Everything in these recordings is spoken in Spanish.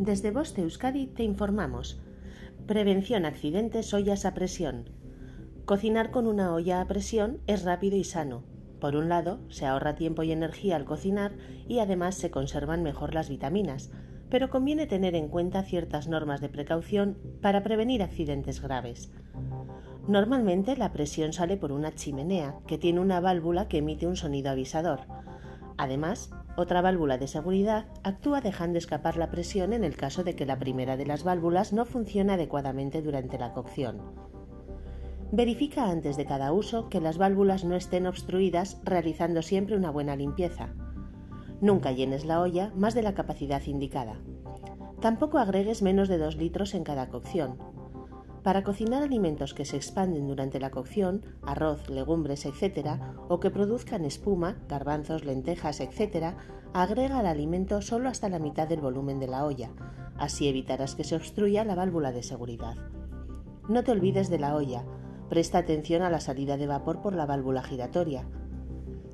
Desde Boste Euskadi te informamos. Prevención accidentes ollas a presión. Cocinar con una olla a presión es rápido y sano. Por un lado, se ahorra tiempo y energía al cocinar y además se conservan mejor las vitaminas, pero conviene tener en cuenta ciertas normas de precaución para prevenir accidentes graves. Normalmente la presión sale por una chimenea que tiene una válvula que emite un sonido avisador. Además, otra válvula de seguridad actúa dejando escapar la presión en el caso de que la primera de las válvulas no funcione adecuadamente durante la cocción. Verifica antes de cada uso que las válvulas no estén obstruidas realizando siempre una buena limpieza. Nunca llenes la olla más de la capacidad indicada. Tampoco agregues menos de 2 litros en cada cocción. Para cocinar alimentos que se expanden durante la cocción, arroz, legumbres, etc., o que produzcan espuma, garbanzos, lentejas, etc., agrega al alimento solo hasta la mitad del volumen de la olla. Así evitarás que se obstruya la válvula de seguridad. No te olvides de la olla. Presta atención a la salida de vapor por la válvula giratoria.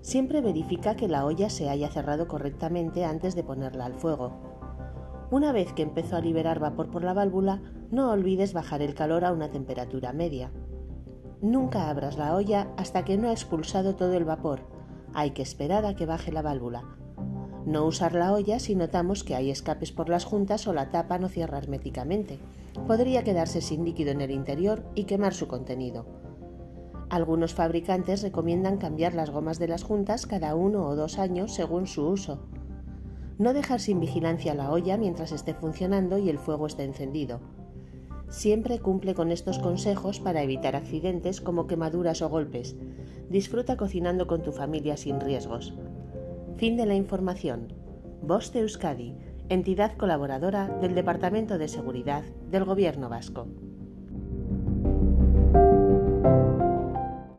Siempre verifica que la olla se haya cerrado correctamente antes de ponerla al fuego. Una vez que empezó a liberar vapor por la válvula, no olvides bajar el calor a una temperatura media. Nunca abras la olla hasta que no ha expulsado todo el vapor. Hay que esperar a que baje la válvula. No usar la olla si notamos que hay escapes por las juntas o la tapa no cierra herméticamente. Podría quedarse sin líquido en el interior y quemar su contenido. Algunos fabricantes recomiendan cambiar las gomas de las juntas cada uno o dos años según su uso. No dejar sin vigilancia la olla mientras esté funcionando y el fuego esté encendido. Siempre cumple con estos consejos para evitar accidentes como quemaduras o golpes. Disfruta cocinando con tu familia sin riesgos. Fin de la información. Boste Euskadi, entidad colaboradora del Departamento de Seguridad del Gobierno Vasco.